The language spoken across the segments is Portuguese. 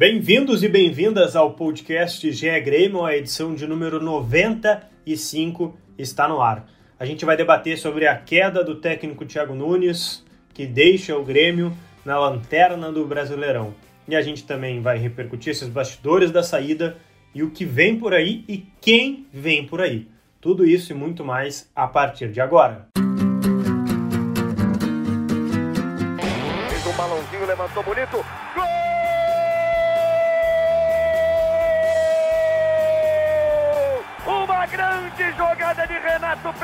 Bem-vindos e bem-vindas ao podcast GE Grêmio, a edição de número 95 está no ar. A gente vai debater sobre a queda do técnico Thiago Nunes, que deixa o Grêmio na lanterna do Brasileirão. E a gente também vai repercutir esses bastidores da saída e o que vem por aí e quem vem por aí. Tudo isso e muito mais a partir de agora. Fez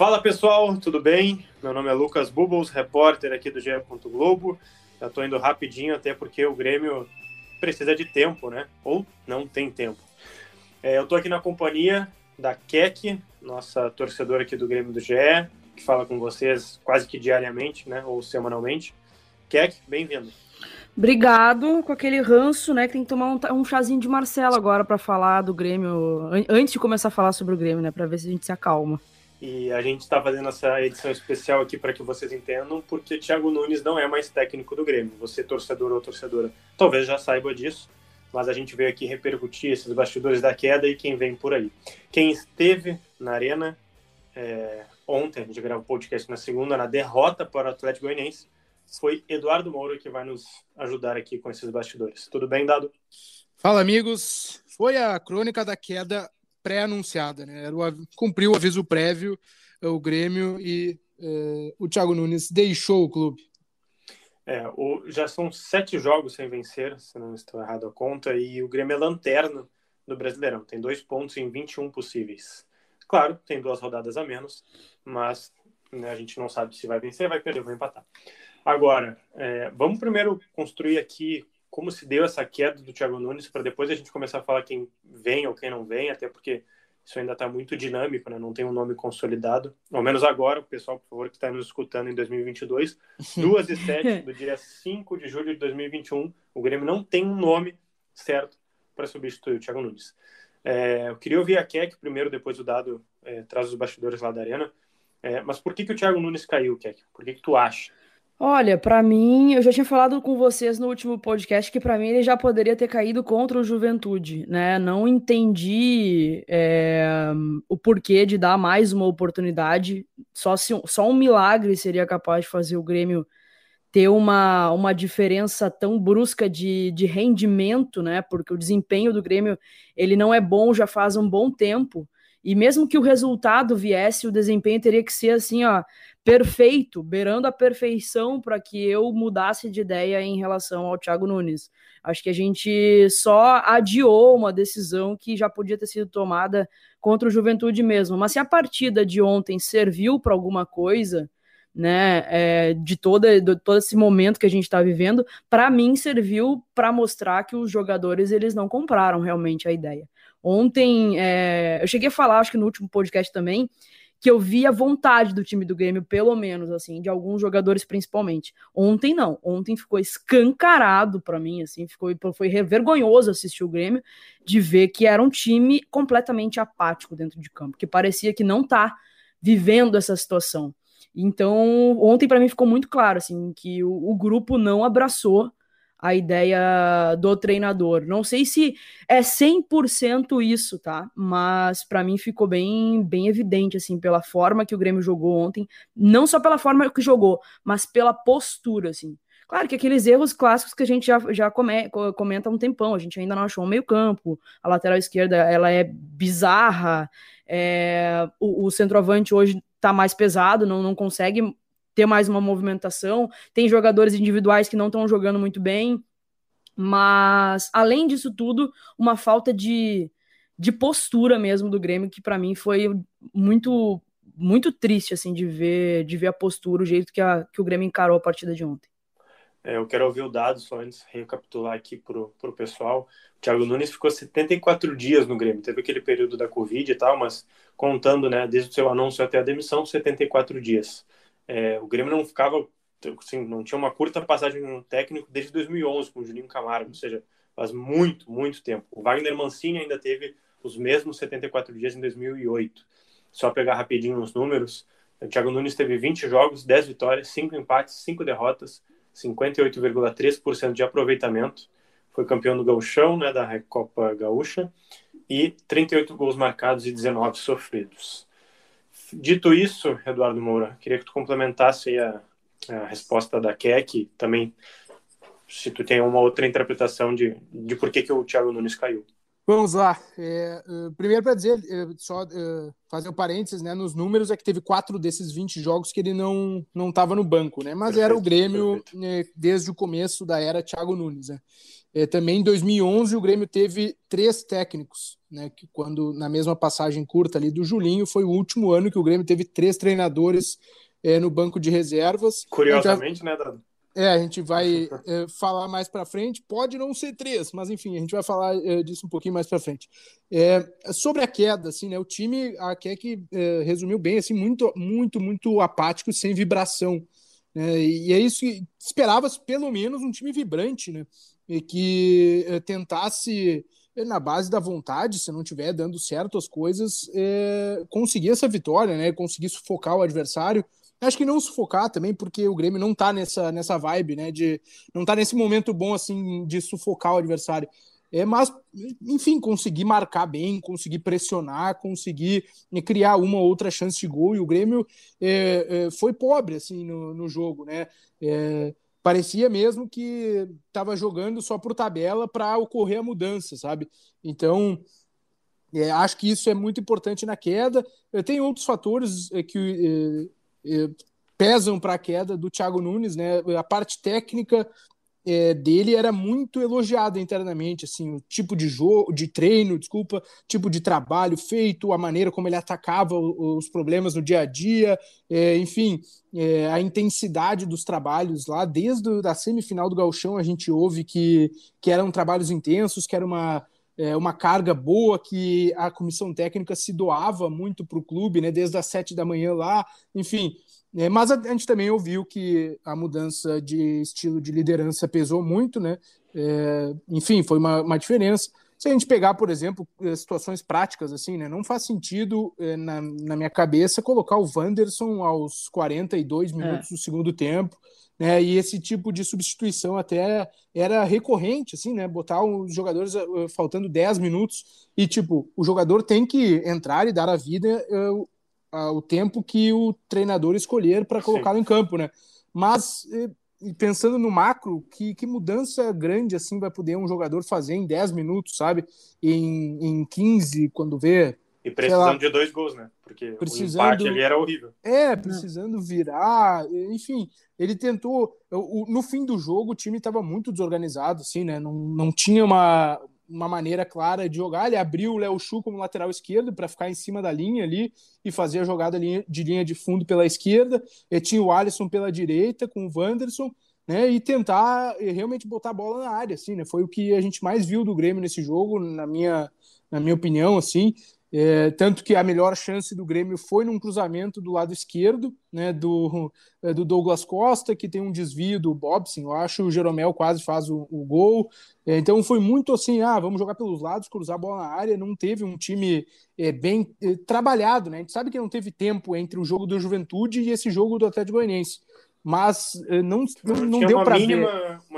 Fala pessoal, tudo bem? Meu nome é Lucas Bubbles, repórter aqui do GE. Globo. Já estou indo rapidinho, até porque o Grêmio precisa de tempo, né? Ou não tem tempo. É, eu estou aqui na companhia da Kek, nossa torcedora aqui do Grêmio do GE, que fala com vocês quase que diariamente, né? Ou semanalmente. Kek, bem-vindo. Obrigado, com aquele ranço, né? Que tem que tomar um, um chazinho de Marcelo agora para falar do Grêmio, antes de começar a falar sobre o Grêmio, né? Para ver se a gente se acalma. E a gente está fazendo essa edição especial aqui para que vocês entendam, porque Thiago Nunes não é mais técnico do Grêmio. Você, torcedor ou torcedora, talvez já saiba disso, mas a gente veio aqui repercutir esses bastidores da queda e quem vem por aí. Quem esteve na Arena é, ontem, a gente gravou o podcast na segunda, na derrota para o Atlético Goianiense, foi Eduardo Moura que vai nos ajudar aqui com esses bastidores. Tudo bem, Dado? Fala, amigos. Foi a crônica da queda pré-anunciada, né? Era o, cumpriu o aviso prévio, o Grêmio e uh, o Thiago Nunes deixou o clube. É, o, já são sete jogos sem vencer, se não estou errado a conta, e o Grêmio é lanterna do Brasileirão. Tem dois pontos em 21 possíveis. Claro, tem duas rodadas a menos, mas né, a gente não sabe se vai vencer, vai perder, vai empatar. Agora, é, vamos primeiro construir aqui como se deu essa queda do Thiago Nunes para depois a gente começar a falar quem vem ou quem não vem, até porque isso ainda está muito dinâmico, né? não tem um nome consolidado. Ao menos agora, o pessoal, por favor, que está nos escutando em 2022, 2 e 7 do dia 5 de julho de 2021, o Grêmio não tem um nome certo para substituir o Thiago Nunes. É, eu queria ouvir a Keck primeiro, depois o Dado é, traz os bastidores lá da Arena. É, mas por que, que o Thiago Nunes caiu, Keck? Por que, que tu acha? Olha, para mim, eu já tinha falado com vocês no último podcast que para mim ele já poderia ter caído contra o Juventude, né? Não entendi é, o porquê de dar mais uma oportunidade. Só, se, só um milagre seria capaz de fazer o Grêmio ter uma, uma diferença tão brusca de, de rendimento, né? Porque o desempenho do Grêmio ele não é bom já faz um bom tempo. E mesmo que o resultado viesse, o desempenho teria que ser assim, ó, perfeito, beirando a perfeição para que eu mudasse de ideia em relação ao Thiago Nunes. Acho que a gente só adiou uma decisão que já podia ter sido tomada contra o Juventude mesmo. Mas se a partida de ontem serviu para alguma coisa, né, é, de, toda, de todo esse momento que a gente está vivendo, para mim serviu para mostrar que os jogadores eles não compraram realmente a ideia. Ontem, é, eu cheguei a falar, acho que no último podcast também, que eu vi a vontade do time do Grêmio, pelo menos, assim, de alguns jogadores principalmente. Ontem não, ontem ficou escancarado para mim, assim, ficou foi vergonhoso assistir o Grêmio de ver que era um time completamente apático dentro de campo, que parecia que não tá vivendo essa situação. Então, ontem para mim ficou muito claro assim que o, o grupo não abraçou a ideia do treinador. Não sei se é 100% isso, tá? Mas para mim ficou bem, bem evidente, assim, pela forma que o Grêmio jogou ontem. Não só pela forma que jogou, mas pela postura, assim. Claro que aqueles erros clássicos que a gente já, já come, comenta há um tempão, a gente ainda não achou um meio campo, a lateral esquerda ela é bizarra, é, o, o centroavante hoje tá mais pesado, não, não consegue ter mais uma movimentação. Tem jogadores individuais que não estão jogando muito bem, mas além disso tudo, uma falta de, de postura mesmo do Grêmio que para mim foi muito muito triste assim de ver de ver a postura, o jeito que, a, que o Grêmio encarou a partida de ontem. É, eu quero ouvir o dado só antes, recapitular aqui para o pessoal. O Thiago Nunes ficou 74 dias no Grêmio. Teve aquele período da Covid e tal, mas contando, né, desde o seu anúncio até a demissão, 74 dias. É, o Grêmio não ficava, assim, não tinha uma curta passagem no técnico desde 2011 com o Juninho Camargo, ou seja, faz muito, muito tempo. O Wagner Mancini ainda teve os mesmos 74 dias em 2008. Só pegar rapidinho os números, o Thiago Nunes teve 20 jogos, 10 vitórias, 5 empates, 5 derrotas, 58,3% de aproveitamento. Foi campeão do Gauchão, né, da Copa Gaúcha, e 38 gols marcados e 19 sofridos. Dito isso, Eduardo Moura, queria que tu complementasse a, a resposta da Keck, também se tu tem uma outra interpretação de, de por que, que o Thiago Nunes caiu. Vamos lá. É, uh, primeiro, para dizer, uh, só uh, fazer um parênteses, né? Nos números é que teve quatro desses 20 jogos que ele não não estava no banco, né? Mas perfeito, era o Grêmio né, desde o começo da era Thiago Nunes, né? É, também em 2011 o Grêmio teve três técnicos, né? Que quando na mesma passagem curta ali do Julinho foi o último ano que o Grêmio teve três treinadores é, no banco de reservas. Curiosamente, já... né, Dado? É, a gente vai é, falar mais para frente. Pode não ser três, mas enfim, a gente vai falar é, disso um pouquinho mais para frente. É, sobre a queda, assim, né? O time, a Keck é, resumiu bem, assim, muito, muito, muito apático, sem vibração. Né? E é isso que esperava pelo menos um time vibrante, né? E que é, tentasse é, na base da vontade, se não tiver dando certo as coisas, conseguir essa vitória, né? Conseguir sufocar o adversário. Acho que não sufocar também, porque o Grêmio não tá nessa, nessa vibe, né? De, não tá nesse momento bom assim de sufocar o adversário. É, mas, enfim, conseguir marcar bem, conseguir pressionar, conseguir criar uma ou outra chance de gol. E o Grêmio é, é, foi pobre assim no, no jogo, né? É, parecia mesmo que estava jogando só por tabela para ocorrer a mudança, sabe? Então, é, acho que isso é muito importante na queda. Tem outros fatores é, que é, pesam para a queda do Thiago Nunes, né? A parte técnica é, dele era muito elogiada internamente, assim, o tipo de jogo, de treino, desculpa, tipo de trabalho feito, a maneira como ele atacava os problemas no dia a dia, é, enfim, é, a intensidade dos trabalhos lá, desde a semifinal do Galchão a gente ouve que, que eram trabalhos intensos, que era uma é, uma carga boa que a comissão técnica se doava muito para o clube, né, desde as sete da manhã lá, enfim. É, mas a, a, gente também ouviu que a mudança de estilo de liderança pesou muito, né? É, enfim, foi uma, uma diferença. Se a gente pegar, por exemplo, é, situações práticas, assim, né? Não faz sentido, é, na, na minha cabeça, colocar o Wanderson aos 42 minutos é. do segundo tempo né? E esse tipo de substituição até era recorrente, assim, né? Botar os jogadores uh, faltando 10 minutos e, tipo, o jogador tem que entrar e dar a vida uh, uh, o tempo que o treinador escolher para colocá-lo em campo, né? Mas pensando no macro, que, que mudança grande assim vai poder um jogador fazer em 10 minutos, sabe? Em, em 15, quando vê e precisando de dois gols, né? Porque precisando, o empate ali era horrível. É, precisando virar, enfim, ele tentou. No fim do jogo, o time estava muito desorganizado, assim, né? Não, não tinha uma, uma maneira clara de jogar. Ele abriu o Léo Chu como lateral esquerdo para ficar em cima da linha ali e fazer a jogada de linha de fundo pela esquerda. E tinha o Alisson pela direita com o Wanderson. Né, e tentar realmente botar a bola na área, assim, né? Foi o que a gente mais viu do Grêmio nesse jogo, na minha, na minha opinião, assim. É, tanto que a melhor chance do Grêmio foi num cruzamento do lado esquerdo, né, do, é, do Douglas Costa, que tem um desvio do Bobson, eu acho, o Jeromel quase faz o, o gol. É, então foi muito assim, ah, vamos jogar pelos lados, cruzar a bola na área, não teve um time é, bem é, trabalhado, né? A gente sabe que não teve tempo entre o jogo do Juventude e esse jogo do Atlético Goianiense. Mas é, não, não, não deu para ver.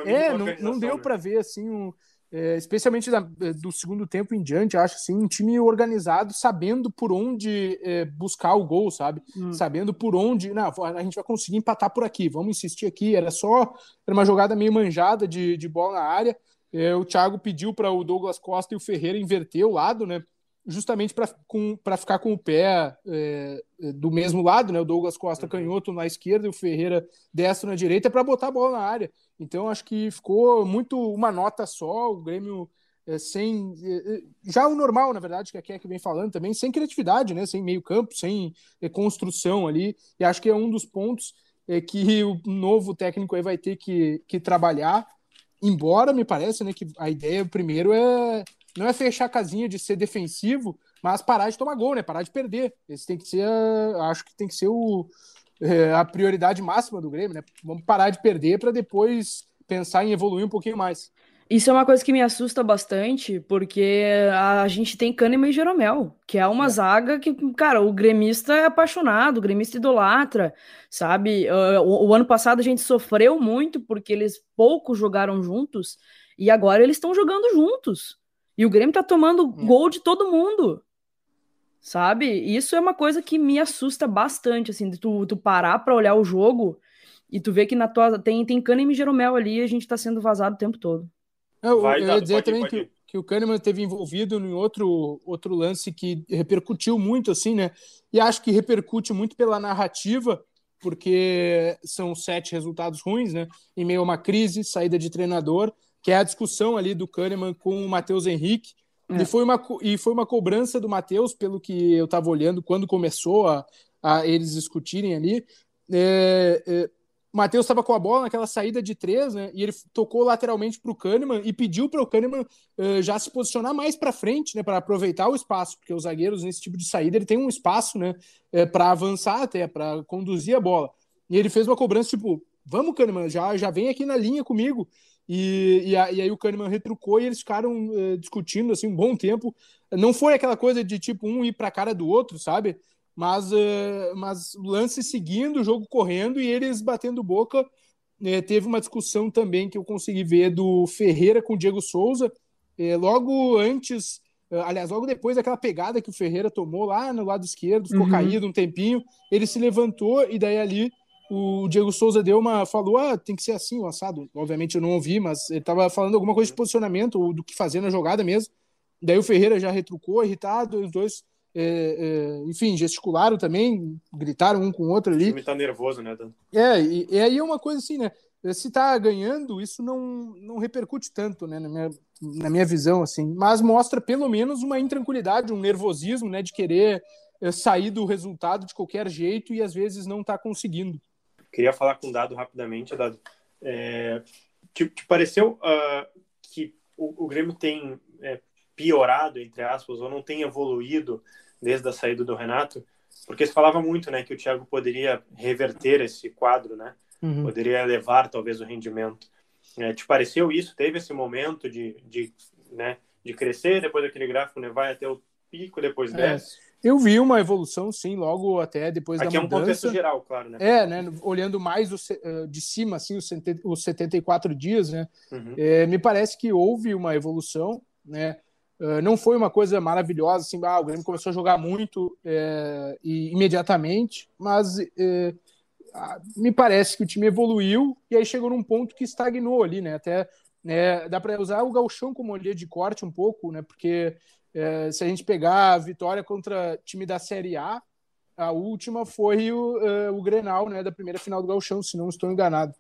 É, não, não deu né? para ver assim um, é, especialmente da, é, do segundo tempo em diante, acho assim, um time organizado, sabendo por onde é, buscar o gol, sabe? Hum. Sabendo por onde, não, a gente vai conseguir empatar por aqui, vamos insistir aqui. Era só era uma jogada meio manjada de, de bola na área. É, o Thiago pediu para o Douglas Costa e o Ferreira inverter o lado, né? Justamente para ficar com o pé é, do mesmo lado, né? O Douglas Costa uhum. canhoto na esquerda e o Ferreira destro na direita para botar a bola na área. Então acho que ficou muito uma nota só, o Grêmio é, sem é, é já o normal, na verdade, que é que vem falando também, sem criatividade, né? Sem meio campo, sem é, construção ali. E acho que é um dos pontos é, que o novo técnico aí vai ter que, que trabalhar. Embora me parece, né, que a ideia primeiro é não é fechar a casinha de ser defensivo, mas parar de tomar gol, né? Parar de perder. Esse tem que ser, acho que tem que ser o, é, a prioridade máxima do Grêmio, né? Vamos parar de perder para depois pensar em evoluir um pouquinho mais. Isso é uma coisa que me assusta bastante, porque a gente tem Kahneman e Jeromel, que é uma é. zaga que, cara, o gremista é apaixonado, o gremista idolatra, sabe? O, o ano passado a gente sofreu muito porque eles pouco jogaram juntos e agora eles estão jogando juntos. E o Grêmio tá tomando é. gol de todo mundo. Sabe? Isso é uma coisa que me assusta bastante, assim, de tu, tu parar para olhar o jogo e tu ver que na tua tem tem Kahneman e Jeromel ali e a gente tá sendo vazado o tempo todo. Eu, Vai, eu ia dizer pode, também pode. que, que o Kahneman teve envolvido em outro, outro lance que repercutiu muito, assim, né? E acho que repercute muito pela narrativa, porque são sete resultados ruins, né? Em meio a uma crise, saída de treinador, que é a discussão ali do Kahneman com o Matheus Henrique, é. E, foi uma, e foi uma cobrança do Matheus, pelo que eu estava olhando, quando começou a, a eles discutirem ali. É, é, o Matheus estava com a bola naquela saída de três, né? E ele tocou lateralmente para o Kahneman e pediu para o Kahneman uh, já se posicionar mais para frente, né? Para aproveitar o espaço, porque os zagueiros nesse tipo de saída ele tem um espaço, né? É, para avançar até, para conduzir a bola. E ele fez uma cobrança tipo: vamos, Kahneman, já, já vem aqui na linha comigo. E, e, aí o Kahneman retrucou e eles ficaram uh, discutindo assim um bom tempo. Não foi aquela coisa de tipo um ir para a cara do outro, sabe? Mas, uh, mas lance seguindo, o jogo correndo e eles batendo boca. Uh, teve uma discussão também que eu consegui ver do Ferreira com o Diego Souza. logo antes, aliás, logo depois daquela pegada que o Ferreira tomou lá no lado esquerdo, ficou uhum. caído um tempinho, ele se levantou e daí ali o Diego Souza deu uma. falou: ah, tem que ser assim o assado. Obviamente eu não ouvi, mas ele estava falando alguma coisa de posicionamento ou do que fazer na jogada mesmo. Daí o Ferreira já retrucou, irritado, os dois, é, é, enfim, gesticularam também, gritaram um com o outro ali. O time tá nervoso, né, Dan? É, e, e aí é uma coisa assim, né? Se tá ganhando, isso não, não repercute tanto, né, na minha, na minha visão, assim, mas mostra pelo menos uma intranquilidade, um nervosismo, né, de querer é, sair do resultado de qualquer jeito e às vezes não tá conseguindo. Queria falar com o Dado rapidamente, Dado. É, te, te, pareceu uh, que o, o, Grêmio tem é, piorado, entre aspas, ou não tem evoluído desde a saída do Renato? Porque se falava muito, né, que o Thiago poderia reverter esse quadro, né? Uhum. Poderia elevar, talvez, o rendimento. É, te pareceu isso? Teve esse momento de, de, né, de crescer, depois aquele gráfico né, vai até o pico, depois é. desce? Eu vi uma evolução, sim, logo até depois Aqui da mudança. Aqui é um contexto geral, claro, né? É, né? Olhando mais o, eh, de cima, assim, os 74 dias, né? Uhum. É, me parece que houve uma evolução, né? Uh, não foi uma coisa maravilhosa, assim, ah, o Grêmio começou a jogar muito é, e imediatamente, mas é, me parece que o time evoluiu e aí chegou num ponto que estagnou ali, né? Até né, dá para usar o galchão como linha de corte um pouco, né? Porque é, se a gente pegar a vitória contra time da Série A, a última foi o, uh, o Grenal, né, da primeira final do Gauchão, se não estou enganado.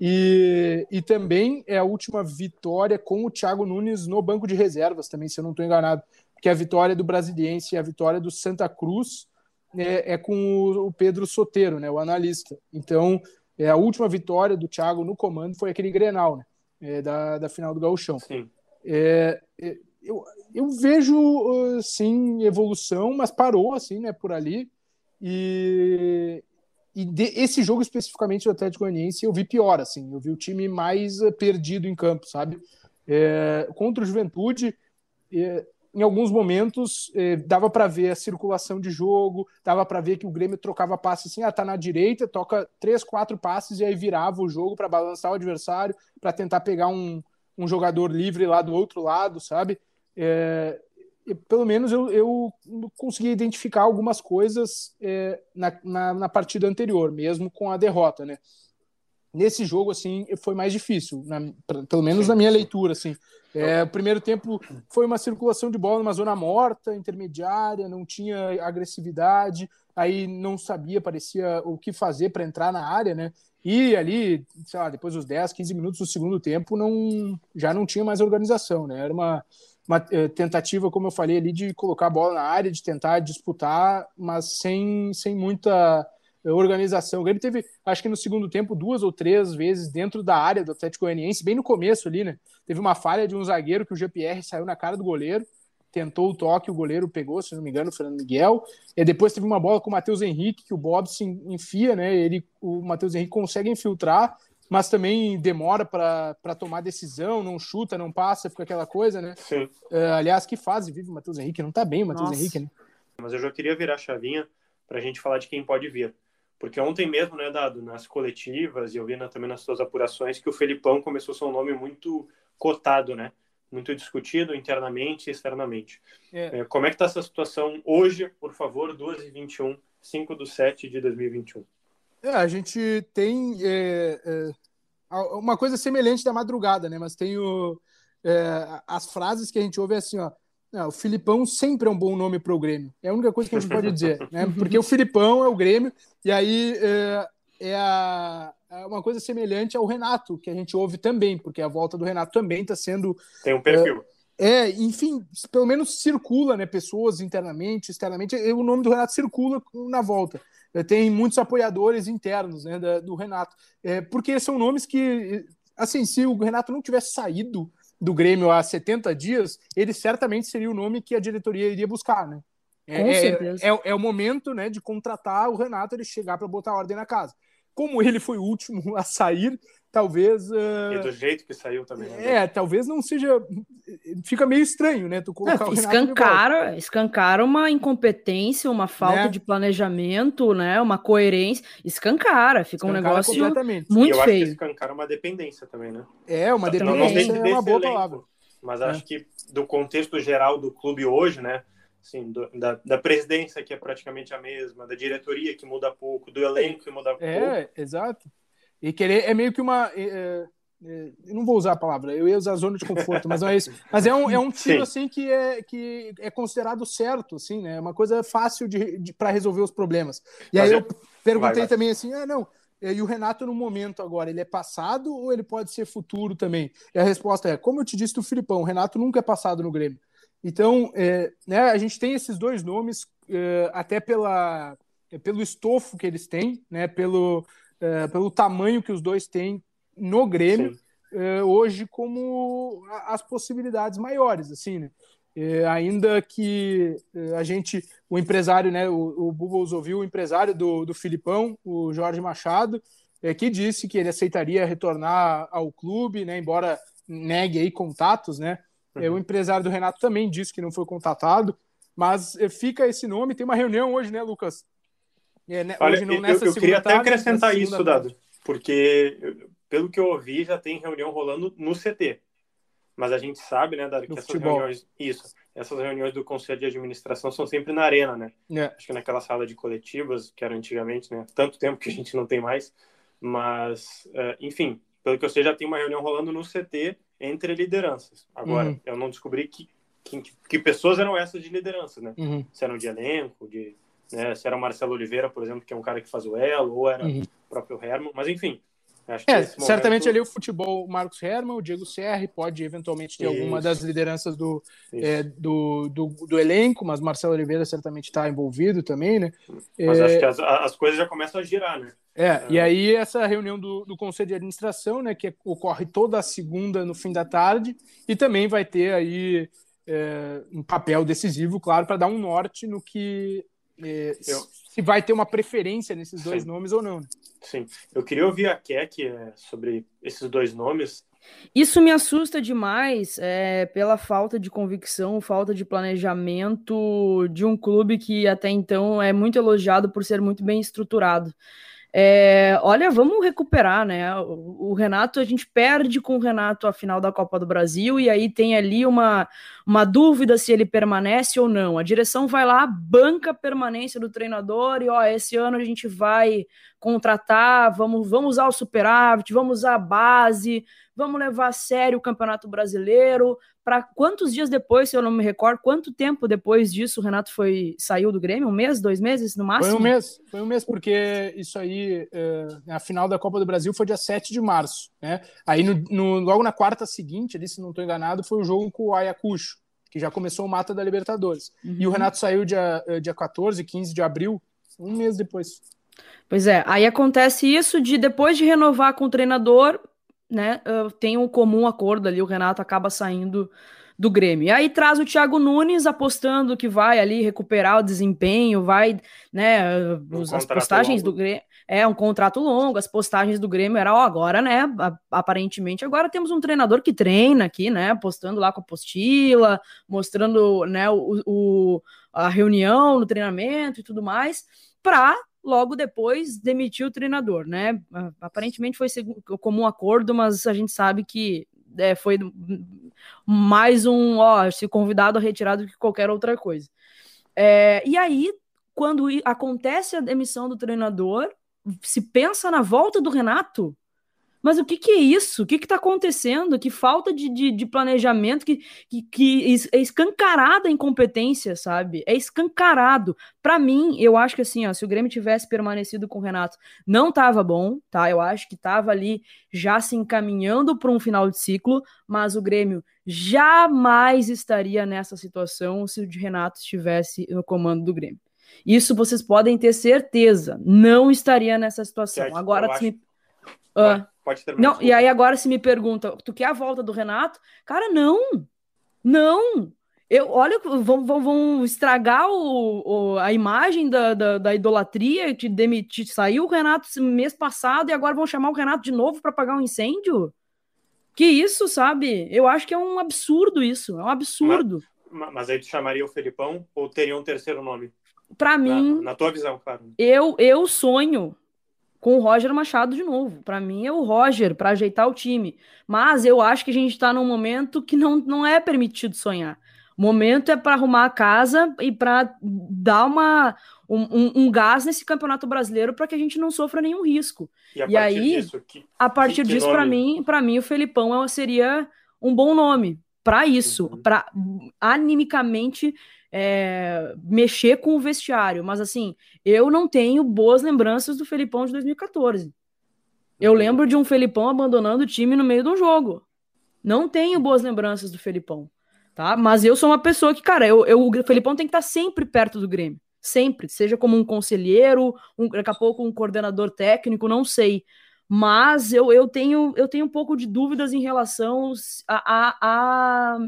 E, e também é a última vitória com o Thiago Nunes no banco de reservas, também, se eu não estou enganado. Porque a vitória do Brasiliense e a vitória do Santa Cruz é, é com o, o, Pedro Soteiro, né, o analista. Então, é a última vitória do Thiago no comando foi aquele Grenal, né, é, da, da final do Gauchão. Sim. É, é eu, eu vejo, sim, evolução, mas parou, assim, né, por ali. E, e de, esse jogo especificamente do Atlético Goianiense eu vi pior, assim. Eu vi o time mais eh, perdido em campo, sabe? É, contra o Juventude, é, em alguns momentos é, dava para ver a circulação de jogo, dava para ver que o Grêmio trocava passes assim, ah, tá na direita, toca três, quatro passes e aí virava o jogo para balançar o adversário, para tentar pegar um, um jogador livre lá do outro lado, sabe? É, pelo menos eu, eu, consegui identificar algumas coisas é, na, na, na, partida anterior, mesmo com a derrota, né? Nesse jogo, assim, foi mais difícil, na, pelo menos na minha leitura, assim. É, o primeiro tempo foi uma circulação de bola numa zona morta, intermediária, não tinha agressividade, aí não sabia, parecia o que fazer para entrar na área, né? E ali, sei lá, depois dos 10, 15 minutos do segundo tempo, não, já não tinha mais organização, né? Era uma, uma eh, tentativa, como eu falei ali, de colocar a bola na área, de tentar disputar, mas sem, sem muita organização. O Grêmio teve, acho que no segundo tempo, duas ou três vezes dentro da área do Atlético Goianiense, bem no começo ali, né? Teve uma falha de um zagueiro que o GPR saiu na cara do goleiro, tentou o toque, o goleiro pegou, se não me engano, o Fernando Miguel. E depois teve uma bola com o Matheus Henrique, que o Bob se enfia, né? Ele, o Matheus Henrique consegue infiltrar, mas também demora para tomar decisão, não chuta, não passa, fica aquela coisa, né? Sim. Uh, aliás, que fase vive o Matheus Henrique? Não tá bem o Matheus Henrique, né? Mas eu já queria virar a chavinha para a gente falar de quem pode vir. Porque ontem mesmo, né, Dado, nas coletivas, e eu vi na, também nas suas apurações, que o Felipão começou a ser um nome muito cotado, né? Muito discutido internamente e externamente. É. É, como é que está essa situação hoje, por favor, 2h21, 5 do 7 de 2021? É, a gente tem é, é, uma coisa semelhante da madrugada, né? Mas tem o, é, as frases que a gente ouve assim, ó. Não, o Filipão sempre é um bom nome para o Grêmio. É a única coisa que a gente pode dizer, né? Porque o Filipão é o Grêmio, e aí é, é, a, é, uma coisa semelhante ao Renato, que a gente ouve também, porque a volta do Renato também está sendo. Tem um perfil. É, é, enfim, pelo menos circula, né? Pessoas internamente, externamente, o nome do Renato circula na volta. É, tem muitos apoiadores internos né, do Renato. É, porque são nomes que, assim, se o Renato não tivesse saído do Grêmio há 70 dias, ele certamente seria o nome que a diretoria iria buscar, né? É, Com é, certeza. É, é, o momento né, de contratar o Renato, ele chegar para botar ordem na casa. Como ele foi o último a sair, talvez. Uh... E do jeito que saiu também. Né? É, talvez não seja. Fica meio estranho, né? Tu colocar não, o escancara, escancara uma incompetência, uma falta né? de planejamento, né? Uma coerência. Escancara, fica escancara um negócio muito eu feio. Acho que escancara uma dependência também, né? É, uma dependência é uma boa elenco, palavra. Mas é. acho que do contexto geral do clube hoje, né? Assim, do, da, da presidência que é praticamente a mesma, da diretoria que muda pouco, do elenco que muda é, pouco. É, exato. E querer é meio que uma. É, é, é, não vou usar a palavra, eu ia usar zona de conforto, mas não é isso. Mas é um, é um tiro assim que é, que é considerado certo, assim, né? É uma coisa fácil de, de para resolver os problemas. E mas aí eu perguntei vai, vai. também assim: ah, não. E o Renato, no momento agora, ele é passado ou ele pode ser futuro também? E a resposta é: como eu te disse do Filipão, o Renato nunca é passado no Grêmio. Então, é, né, a gente tem esses dois nomes, é, até pela, pelo estofo que eles têm, né, pelo, é, pelo tamanho que os dois têm no Grêmio, é, hoje como as possibilidades maiores, assim, né? É, ainda que é, a gente, o empresário, né, o, o Bubbles ouviu o empresário do, do Filipão, o Jorge Machado, é, que disse que ele aceitaria retornar ao clube, né, embora negue aí contatos, né, é, uhum. o empresário do Renato também disse que não foi contatado, mas é, fica esse nome, tem uma reunião hoje, né, Lucas, é, né, Olha, hoje não, nessa eu, eu queria até acrescentar isso, Dado, porque pelo que eu ouvi, já tem reunião rolando no CT. Mas a gente sabe, né, Dado, que essas futebol. reuniões. Isso, essas reuniões do Conselho de Administração são sempre na arena, né? É. Acho que naquela sala de coletivas, que era antigamente, né? Tanto tempo que a gente não tem mais. Mas, uh, enfim, pelo que eu sei, já tem uma reunião rolando no CT entre lideranças. Agora, uhum. eu não descobri que, que, que, pessoas eram essas de liderança, né? Uhum. Se eram de elenco, de né? Se era o Marcelo Oliveira, por exemplo, que é um cara que faz o elo, ou era uhum. o próprio Herman, mas enfim. Acho é, momento... certamente ali o futebol, o Marcos Herman, o Diego Serri, pode eventualmente ter Isso. alguma das lideranças do, é, do, do, do, elenco, mas Marcelo Oliveira certamente está envolvido também, né? Mas é... acho que as, as coisas já começam a girar, né? É, é, e aí essa reunião do, do Conselho de Administração, né, que ocorre toda a segunda no fim da tarde, e também vai ter aí é, um papel decisivo, claro, para dar um norte no que é, eu... se vai ter uma preferência nesses dois Sim. nomes ou não. Né? Sim, eu queria ouvir a Keck é, sobre esses dois nomes. Isso me assusta demais é, pela falta de convicção, falta de planejamento de um clube que até então é muito elogiado por ser muito bem estruturado. É, olha, vamos recuperar, né? O, o, Renato, a gente perde com o Renato a final da Copa do Brasil e aí tem ali uma, uma dúvida se ele permanece ou não. A direção vai lá, banca a permanência do treinador e ó, esse ano a gente vai contratar, vamos, vamos usar o superávit, vamos usar a base, vamos levar a sério o Campeonato Brasileiro. Para quantos dias depois, se eu não me recordo, quanto tempo depois disso o Renato foi saiu do Grêmio? Um mês, dois meses no máximo? Foi um mês, foi um mês, porque isso aí, é, a final da Copa do Brasil foi dia 7 de março. Né? Aí no, no logo na quarta seguinte, ali, se não estou enganado, foi o jogo com o Ayacucho, que já começou o mata da Libertadores. Uhum. E o Renato saiu dia, eh, dia 14, 15 de abril, um mês depois. Pois é, aí acontece isso de depois de renovar com o treinador, né, tem um comum acordo ali, o Renato acaba saindo do Grêmio. E aí traz o Thiago Nunes apostando que vai ali recuperar o desempenho, vai, né, um as postagens longo. do Grêmio, é um contrato longo, as postagens do Grêmio era, ó, agora, né, aparentemente agora temos um treinador que treina aqui, né, postando lá com a apostila, mostrando, né, o, o a reunião no treinamento e tudo mais, para logo depois demitir o treinador, né? Aparentemente foi comum acordo, mas a gente sabe que é, foi mais um, ó, se convidado a retirar do que qualquer outra coisa. É, e aí, quando acontece a demissão do treinador, se pensa na volta do Renato, mas o que, que é isso? O que está acontecendo? Que falta de, de, de planejamento, que, que, que, é escancarada a incompetência, sabe? É escancarado. Para mim, eu acho que assim, ó, se o Grêmio tivesse permanecido com o Renato, não estava bom, tá? Eu acho que estava ali já se encaminhando para um final de ciclo, mas o Grêmio jamais estaria nessa situação se o Renato estivesse no comando do Grêmio. Isso vocês podem ter certeza. Não estaria nessa situação. Agora, se me... uh, Pode terminar. Não, e aí agora se me pergunta, tu quer a volta do Renato? Cara, não. Não. Eu, olha, vão, vão, vão estragar o, o, a imagem da, da, da idolatria que demitir, saiu o Renato mês passado e agora vão chamar o Renato de novo para pagar um incêndio? Que isso, sabe? Eu acho que é um absurdo isso. É um absurdo. Mas, mas aí tu chamaria o Felipão ou teria um terceiro nome? Para mim. Na, na tua visão, claro. Eu, eu sonho com o Roger Machado de novo. Para mim é o Roger para ajeitar o time. Mas eu acho que a gente está num momento que não, não é permitido sonhar. O momento é para arrumar a casa e para dar uma, um, um, gás nesse campeonato brasileiro para que a gente não sofra nenhum risco. E, e aí, disso, que, a partir que, disso, para mim, para mim, o Felipão seria um bom nome para isso, uhum. para animicamente é, mexer com o vestiário. Mas assim, eu não tenho boas lembranças do Felipão de 2014. Eu uhum. lembro de um Felipão abandonando o time no meio de um jogo. Não tenho boas lembranças do Felipão, tá? Mas eu sou uma pessoa que, cara, eu, eu, o Felipão tem que estar sempre perto do Grêmio. Sempre. Seja como um conselheiro, um, daqui a pouco um coordenador técnico, não sei. Mas eu, eu, tenho, eu tenho um pouco de dúvidas em relação a, a, a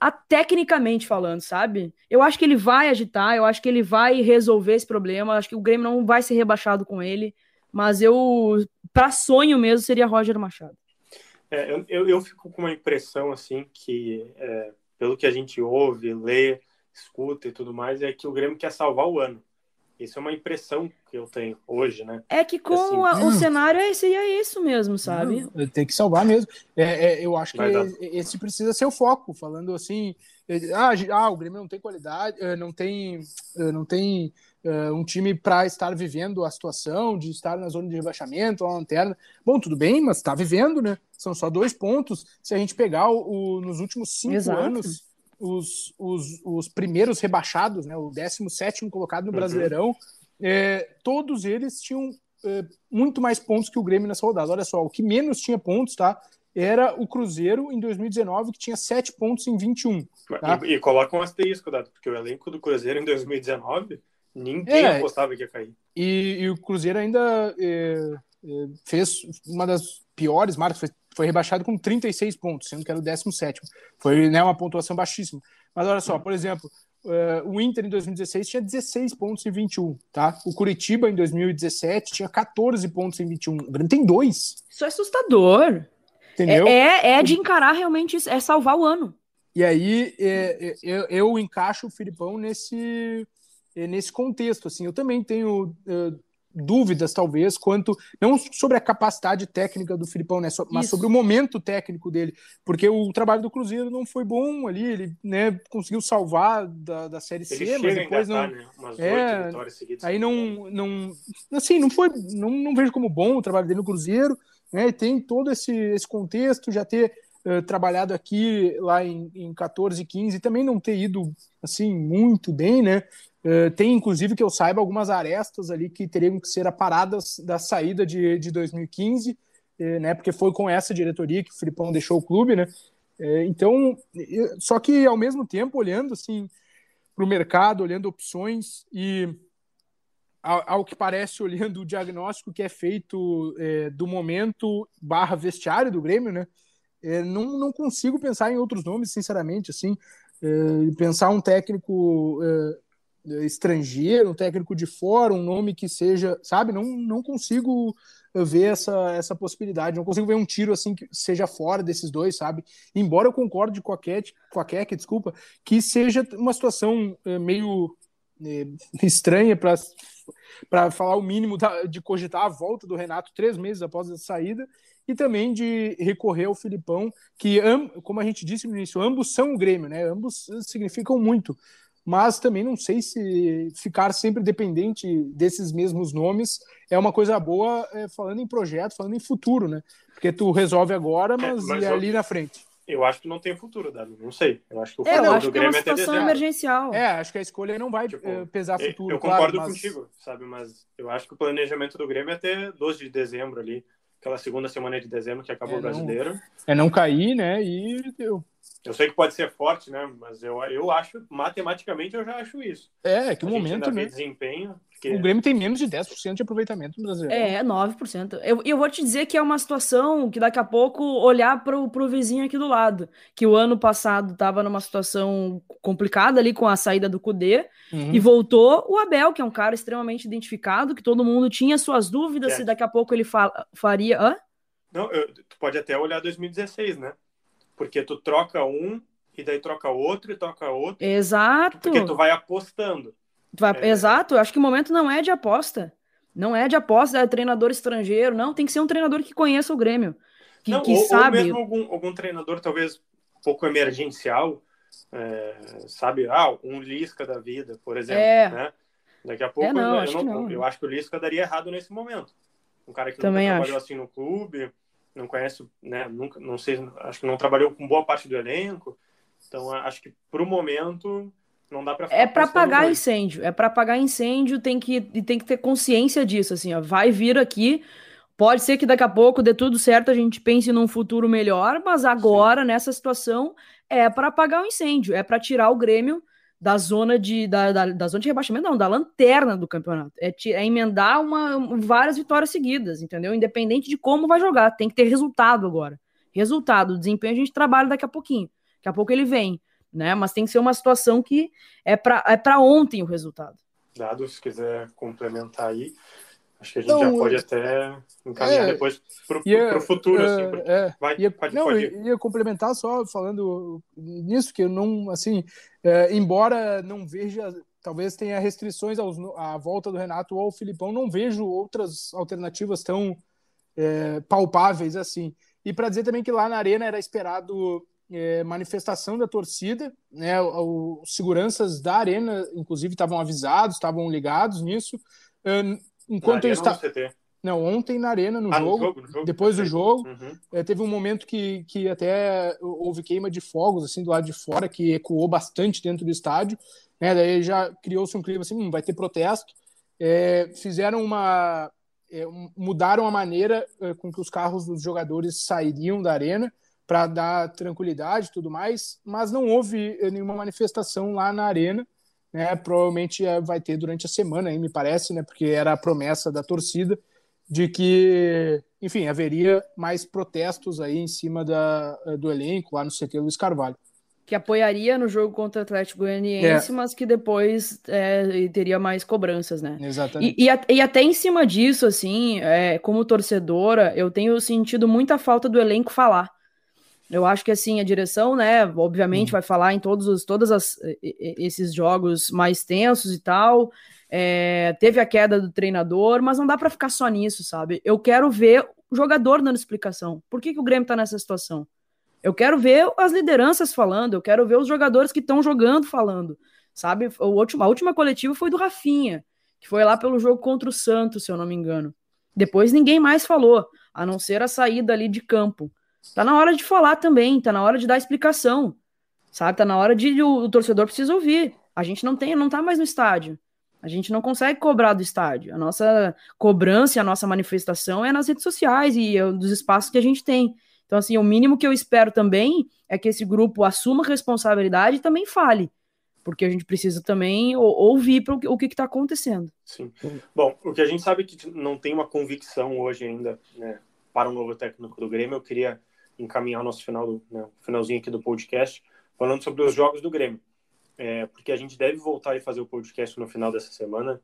a, tecnicamente falando, sabe? Eu acho que ele vai agitar, eu acho que ele vai resolver esse problema, acho que o Grêmio não vai ser rebaixado com ele, mas eu, para sonho mesmo, seria Roger Machado. É, eu, eu, eu, fico com uma impressão, assim, que é, pelo que a gente ouve, lê, escuta e tudo mais, é que o Grêmio quer salvar o ano. Isso é uma impressão que eu tenho hoje, né? É que com assim, a, o cenário é, seria isso mesmo, sabe? Tem que salvar mesmo. É, é, eu acho que esse precisa ser o foco, falando assim. Ah, ah, o Grêmio não tem qualidade, eh, não tem, eh, não tem uh, um time para estar vivendo a situação de estar na zona de rebaixamento, a lanterna. Bom, tudo bem, mas está vivendo, né? São só dois pontos. Se a gente pegar o, o nos últimos cinco Exato. anos, os, os, os primeiros rebaixados, né, o 17 colocado no uhum. Brasileirão, é, todos eles tinham é, muito mais pontos que o Grêmio nessa rodada. Olha só, o que menos tinha pontos, tá? Era o Cruzeiro em 2019, que tinha 7 pontos em 21. Tá? E, e coloca um asterisco, Dado, porque o elenco do Cruzeiro em 2019, ninguém é, apostava que ia cair. E, e o Cruzeiro ainda é, é fez uma das piores marcas, foi rebaixado com 36 pontos, sendo que era o 17. Foi né, uma pontuação baixíssima. Mas olha só, por exemplo, uh, o Inter em 2016 tinha 16 pontos em 21, tá? O Curitiba em 2017 tinha 14 pontos em 21. O Grêmio tem dois. Isso é assustador. Entendeu? É, é, é de encarar realmente isso, é salvar o ano. E aí é, eu, eu encaixo o Filipão nesse, nesse contexto. Assim, eu também tenho uh, dúvidas, talvez, quanto não sobre a capacidade técnica do Filipão, né, mas Isso. sobre o momento técnico dele, porque o trabalho do Cruzeiro não foi bom ali, ele né, conseguiu salvar da, da Série ele C, mas depois não. Né? é, aí não, não, assim, não foi, não, não vejo como bom o trabalho dele no Cruzeiro, né, tem todo esse, esse contexto, já ter uh, trabalhado aqui lá em, em 14, 15, também não ter ido assim muito bem, né? Uh, tem, inclusive, que eu saiba, algumas arestas ali que teriam que ser aparadas da saída de, de 2015, uh, eh, né? Porque foi com essa diretoria que o Filipão deixou o clube, né? Uh, então, só que ao mesmo tempo, olhando assim para o mercado, olhando opções e ao, ao, que parece, olhando o diagnóstico que é feito do momento barra vestiário do Grêmio, né? Não, não consigo pensar em outros nomes, sinceramente, assim. Pensar um técnico estrangeiro, um técnico de fora, um nome que seja, sabe? Não, não consigo ver essa, essa possibilidade. Não consigo ver um tiro assim que seja fora desses dois, sabe? Embora eu concorde com a Cat, com a Keck, desculpa, que seja uma situação é, meio é, estranha para para falar o mínimo de cogitar a volta do Renato três meses após a saída e também de recorrer ao Filipão, que, como a gente disse no início, ambos são o Grêmio, né? Ambos significam muito mas também não sei se ficar sempre dependente desses mesmos nomes é uma coisa boa é, falando em projeto, falando em futuro, né? Porque tu resolve agora, é, mas, é, mas e eu, ali na frente. Eu acho que não tem futuro, Dado. Não sei. Eu acho que o é, futuro do Grêmio é, uma situação é emergencial. É, acho que a escolha não vai tipo, eh, pesar futuro. Eu concordo claro, mas... contigo, sabe? Mas eu acho que o planejamento do Grêmio é até 12 de dezembro ali, aquela segunda semana de dezembro que acabou é, o brasileiro. Não, é não cair, né? E deu. Eu sei que pode ser forte, né? Mas eu, eu acho, matematicamente, eu já acho isso. É, que o momento, né? desempenho. Porque... O Grêmio tem menos de 10% de aproveitamento no Brasil. É, 9%. Eu, eu vou te dizer que é uma situação que daqui a pouco olhar para o vizinho aqui do lado, que o ano passado estava numa situação complicada ali com a saída do Cudê, uhum. e voltou o Abel, que é um cara extremamente identificado, que todo mundo tinha suas dúvidas é. se daqui a pouco ele fa faria. Hã? Não, eu, tu pode até olhar 2016, né? Porque tu troca um e daí troca outro e troca outro. Exato. Porque tu vai apostando. Tu vai... É... Exato, eu acho que o momento não é de aposta. Não é de aposta, é treinador estrangeiro, não. Tem que ser um treinador que conheça o Grêmio. Que, não, que ou, sabe. Ou mesmo algum, algum treinador, talvez um pouco emergencial, é, sabe? Ah, um Lisca da vida, por exemplo. É. Né? Daqui a pouco é, não, eu, acho eu, não, não. eu acho que o Lisca daria errado nesse momento. Um cara que Também nunca acho. trabalhou assim no clube não conhece, né, nunca, não sei, acho que não trabalhou com boa parte do elenco. Então acho que para o momento não dá para É para apagar incêndio, é para apagar incêndio, tem que tem que ter consciência disso assim, ó, vai vir aqui Pode ser que daqui a pouco dê tudo certo, a gente pense num futuro melhor, mas agora, Sim. nessa situação, é para apagar o incêndio, é para tirar o Grêmio da zona de da, da, da, zona de rebaixamento, não, da lanterna do campeonato. É, é, emendar uma, várias vitórias seguidas, entendeu? Independente de como vai jogar, tem que ter resultado agora. Resultado, desempenho a gente trabalha daqui a pouquinho. Daqui a pouco ele vem, né? Mas tem que ser uma situação que é para é para ontem o resultado. Dado, se quiser complementar aí. Acho que a gente não, já pode até encaminhar é, depois para o futuro. É, assim, é, vai, ia, pode, não, pode ia complementar só falando nisso, que eu não, assim, é, embora não veja, talvez tenha restrições aos, à volta do Renato ou ao Filipão, não vejo outras alternativas tão é, palpáveis assim. E para dizer também que lá na Arena era esperado é, manifestação da torcida, né? Os seguranças da arena, inclusive, estavam avisados, estavam ligados nisso enquanto ele está. Não, ontem na Arena, no, ah, jogo, no jogo, no jogo, depois do jogo, uhum. é, teve um momento que, que até houve queima de fogos, assim, do lado de fora, que ecoou bastante dentro do estádio, né, daí já criou-se um clima assim, hum, vai ter protesto, é, fizeram uma... É, mudaram a maneira com que os carros dos jogadores sairiam da Arena, para dar tranquilidade e tudo mais, mas não houve nenhuma manifestação lá na Arena, né, provavelmente é, vai ter durante a semana, aí, me parece, né, porque era a promessa da torcida de que, enfim, haveria mais protestos aí em cima da, do elenco lá no CT Luiz Carvalho. Que apoiaria no jogo contra o Atlético Goianiense, é. mas que depois é, teria mais cobranças, né? Exatamente. E, e, e até em cima disso, assim, é, como torcedora, eu tenho sentido muita falta do elenco falar. Eu acho que assim, a direção, né, obviamente, uhum. vai falar em todos os todas as, esses jogos mais tensos e tal. É, teve a queda do treinador, mas não dá para ficar só nisso, sabe? Eu quero ver o jogador dando explicação. Por que, que o Grêmio tá nessa situação? Eu quero ver as lideranças falando, eu quero ver os jogadores que estão jogando falando, sabe? O último, a última coletiva foi do Rafinha, que foi lá pelo jogo contra o Santos, se eu não me engano. Depois ninguém mais falou, a não ser a saída ali de campo. Tá na hora de falar também, tá na hora de dar explicação, sabe? Tá na hora de o, o torcedor precisa ouvir. A gente não tem, não tá mais no estádio. A gente não consegue cobrar do estádio. A nossa cobrança, a nossa manifestação é nas redes sociais e é dos espaços que a gente tem. Então, assim, o mínimo que eu espero também é que esse grupo assuma responsabilidade e também fale. porque a gente precisa também ouvir o que está acontecendo. Sim. Bom, o que a gente sabe é que não tem uma convicção hoje ainda né, para o um novo técnico do Grêmio. Eu queria encaminhar o nosso final, né, finalzinho aqui do podcast, falando sobre os jogos do Grêmio. É, porque a gente deve voltar e fazer o podcast no final dessa semana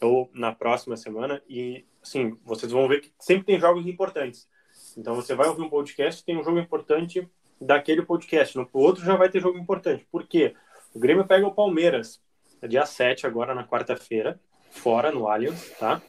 ou na próxima semana e assim vocês vão ver que sempre tem jogos importantes. Então você vai ouvir um podcast tem um jogo importante daquele podcast. No outro já vai ter jogo importante. Por quê? O Grêmio pega o Palmeiras é dia 7 agora na quarta-feira fora no Allianz tá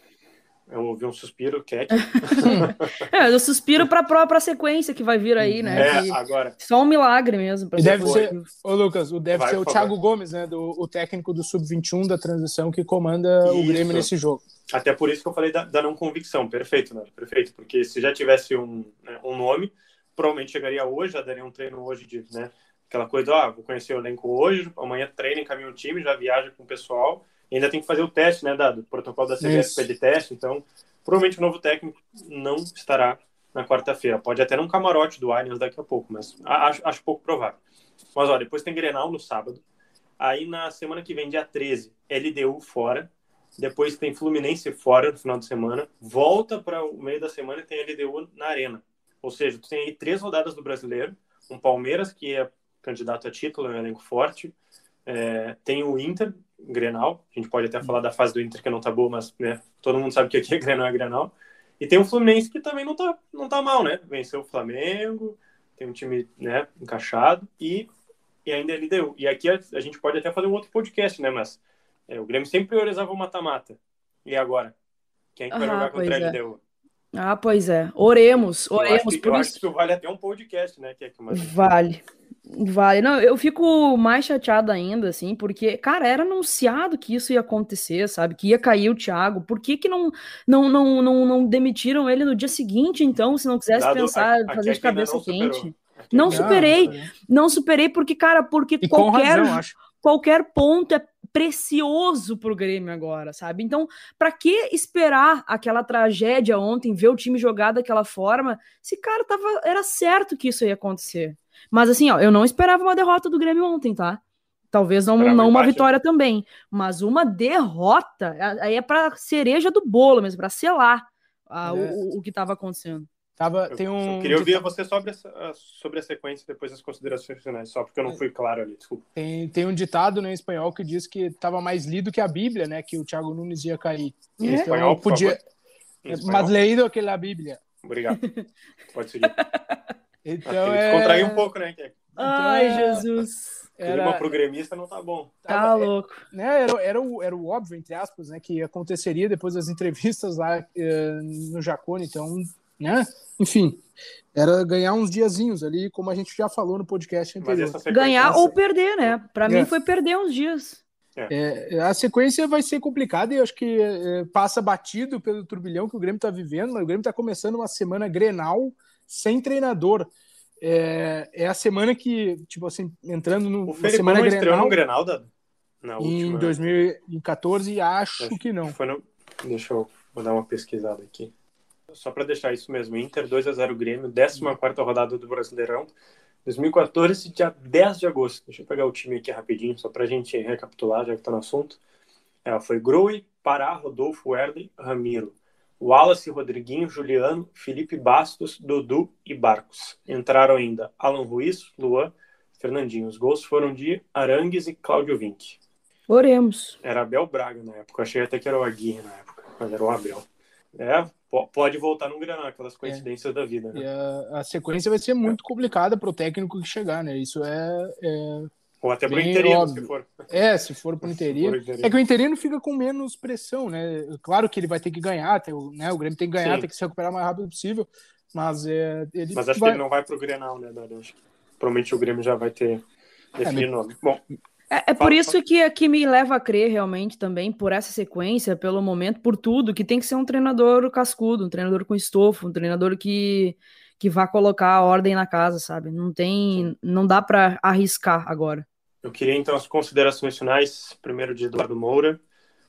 eu ouvi um suspiro, Cat. é, eu suspiro para a própria sequência que vai vir aí, né? É, que... agora. Só um milagre mesmo. E deve ser, ô Lucas, o deve vai, ser o Thiago Gomes, né? Do, o técnico do Sub-21 da transição que comanda isso. o Grêmio nesse jogo. Até por isso que eu falei da, da não convicção. Perfeito, né? Perfeito. Porque se já tivesse um, né, um nome, provavelmente chegaria hoje, já daria um treino hoje de, né? Aquela coisa, ah, vou conhecer o elenco hoje, amanhã treina, encaminha o time, já viaja com o pessoal ainda tem que fazer o teste, né, dado o protocolo da CBF de teste, então provavelmente o novo técnico não estará na quarta-feira. Pode até num camarote do Allianz daqui a pouco, mas acho, acho pouco provável. Mas olha, depois tem Grenal no sábado. Aí na semana que vem, dia 13, LDU fora. Depois tem Fluminense fora no final de semana. Volta para o meio da semana e tem LDU na Arena. Ou seja, tu tem aí três rodadas do brasileiro. Um Palmeiras, que é candidato a título, é um elenco forte. É, tem o Inter, Grenal. A gente pode até falar da fase do Inter que não tá boa, mas né, todo mundo sabe que aqui é Grenal é Grenal. E tem o Fluminense que também não tá, não tá mal, né? Venceu o Flamengo, tem um time né, encaixado e, e ainda ele deu. E aqui a, a, gente pode até fazer um outro podcast, né? Mas é, o Grêmio sempre priorizava o mata-mata. E agora? Quem é que vai jogar contra a LDU? Ah, pois é. Oremos, oremos. Eu, que, eu isso... acho que isso vale até um podcast, né? Que é que vale. Vale. Não, eu fico mais chateado ainda, assim, porque, cara, era anunciado que isso ia acontecer, sabe? Que ia cair o Thiago. Por que, que não, não, não, não, não demitiram ele no dia seguinte, então, se não quisesse Dado, pensar, a, fazer de cabeça quente? Não superei. Não superei porque, cara, porque e qualquer, razão, qualquer ponto é precioso pro Grêmio agora, sabe? Então, para que esperar aquela tragédia ontem, ver o time jogar daquela forma, se cara tava era certo que isso ia acontecer. Mas assim, ó, eu não esperava uma derrota do Grêmio ontem, tá? Talvez não, não uma vitória também, mas uma derrota aí é para cereja do bolo mesmo, para selar a, é. o, o que estava acontecendo. Tava, tem um... Eu queria ouvir você sobre, a, sobre a sequência depois das considerações finais, só porque eu não fui claro ali, desculpa. Tem, tem um ditado né, em espanhol que diz que estava mais lido que a Bíblia, né? Que o Thiago Nunes ia cair. Em então, espanhol, podia... Mais leído que a Bíblia. Obrigado. Pode seguir. Então é... Descontrair um pouco, né? Então, Ai, é... Jesus. Era... Clima pro gremista não tá bom. Tá louco. né, era, era, o, era o óbvio, entre aspas, né, que aconteceria depois das entrevistas lá eh, no Jacone, então, né, enfim, era ganhar uns diazinhos ali, como a gente já falou no podcast anterior. Ganhar ou perder, né? Para é. mim foi perder uns dias. É. é. a sequência vai ser complicada e eu acho que é, passa batido pelo turbilhão que o Grêmio está vivendo, mas o Grêmio está começando uma semana grenal sem treinador. É, é a semana que, tipo assim, entrando no, o na semana Grenal. estreou no Grenal da, na última... Em 2014, acho, acho que não. Foi no, deixa eu vou dar uma pesquisada aqui. Só para deixar isso mesmo, Inter 2 a 0 Grêmio, 14 rodada do Brasileirão, 2014, dia 10 de agosto. Deixa eu pegar o time aqui rapidinho, só para a gente recapitular, já que está no assunto. É, foi Groi, Pará, Rodolfo, Erle, Ramiro. Wallace, Rodriguinho, Juliano, Felipe Bastos, Dudu e Barcos. Entraram ainda Alan Ruiz, Luan, Fernandinho. Os gols foram de Arangues e Cláudio Vinck. Oremos. Era Abel Braga na época. Eu achei até que era o Aguirre na época, mas era o Abel. É, pode voltar no Granal, aquelas coincidências é. da vida. Né? A, a, sequência vai ser muito complicada para o técnico que chegar, né? Isso é, é ou até para o interino, óbvio. se for. É, se for para o interino. É que o interino fica com menos pressão, né? Claro que ele vai ter que ganhar, tem, né? o Grêmio tem que ganhar, Sim. tem que se recuperar o mais rápido possível. Mas, é, ele mas acho vai... que ele não vai para o Grenal, né, que provavelmente o Grêmio já vai ter definido o é, nome. Bom. É, é por isso que aqui me leva a crer realmente também, por essa sequência, pelo momento, por tudo, que tem que ser um treinador cascudo, um treinador com estofo, um treinador que que vá colocar a ordem na casa, sabe? Não tem, não dá para arriscar agora. Eu queria então as considerações finais, primeiro de Eduardo Moura,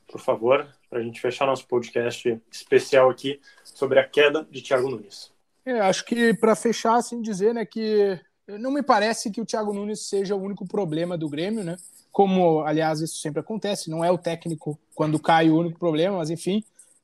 por favor, para a gente fechar nosso podcast especial aqui sobre a queda de Thiago Nunes. É, acho que para fechar, assim, dizer né, que não me parece que o Thiago Nunes seja o único problema do Grêmio, né? como, aliás, isso sempre acontece, não é o técnico quando cai o único problema, mas enfim,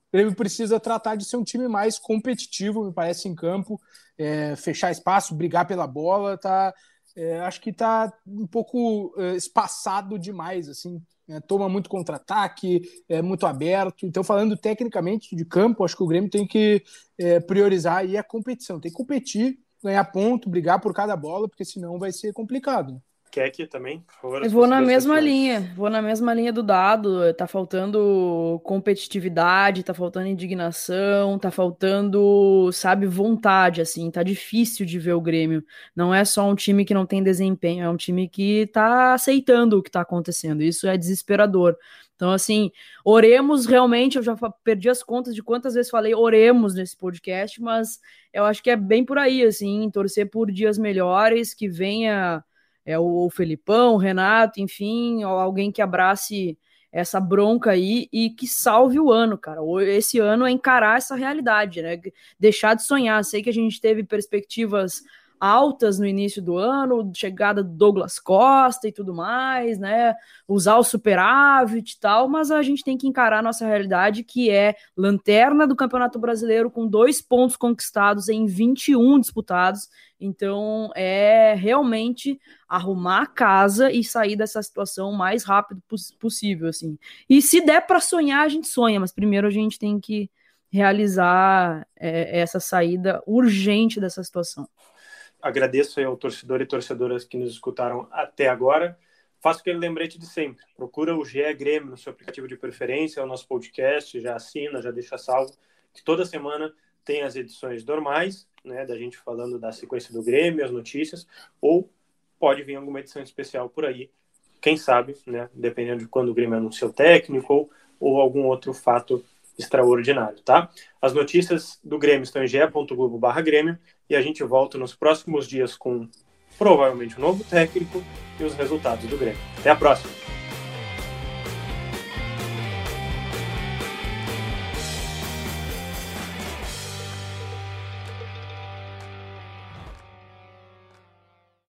o Grêmio precisa tratar de ser um time mais competitivo, me parece, em campo, é, fechar espaço, brigar pela bola, tá, é, acho que está um pouco é, espaçado demais, assim, né, toma muito contra-ataque, é muito aberto. Então, falando tecnicamente de campo, acho que o Grêmio tem que é, priorizar aí a competição, tem que competir, ganhar ponto, brigar por cada bola, porque senão vai ser complicado. Keck também, por favor. Eu vou na mesma linha, vou na mesma linha do dado. Tá faltando competitividade, tá faltando indignação, tá faltando, sabe, vontade, assim. Tá difícil de ver o Grêmio. Não é só um time que não tem desempenho, é um time que tá aceitando o que tá acontecendo. Isso é desesperador. Então, assim, oremos realmente. Eu já perdi as contas de quantas vezes falei oremos nesse podcast, mas eu acho que é bem por aí, assim, torcer por dias melhores, que venha é o Felipão, o Renato, enfim, alguém que abrace essa bronca aí e que salve o ano, cara. Esse ano é encarar essa realidade, né? Deixar de sonhar. Sei que a gente teve perspectivas altas no início do ano, chegada do Douglas Costa e tudo mais, né? Usar o superávit e tal, mas a gente tem que encarar a nossa realidade, que é lanterna do Campeonato Brasileiro com dois pontos conquistados em 21 disputados. Então, é realmente arrumar a casa e sair dessa situação o mais rápido possível, assim. E se der para sonhar, a gente sonha, mas primeiro a gente tem que realizar é, essa saída urgente dessa situação agradeço ao torcedor e torcedoras que nos escutaram até agora. Faço aquele lembrete de sempre. Procura o GE Grêmio no seu aplicativo de preferência, é o nosso podcast, já assina, já deixa salvo, que toda semana tem as edições normais, né, da gente falando da sequência do Grêmio, as notícias, ou pode vir alguma edição especial por aí, quem sabe, né, dependendo de quando o Grêmio anuncia o técnico ou, ou algum outro fato extraordinário, tá? As notícias do Grêmio estão em ge.globo/grêmio e a gente volta nos próximos dias com provavelmente um novo técnico e os resultados do Grêmio. Até a próxima!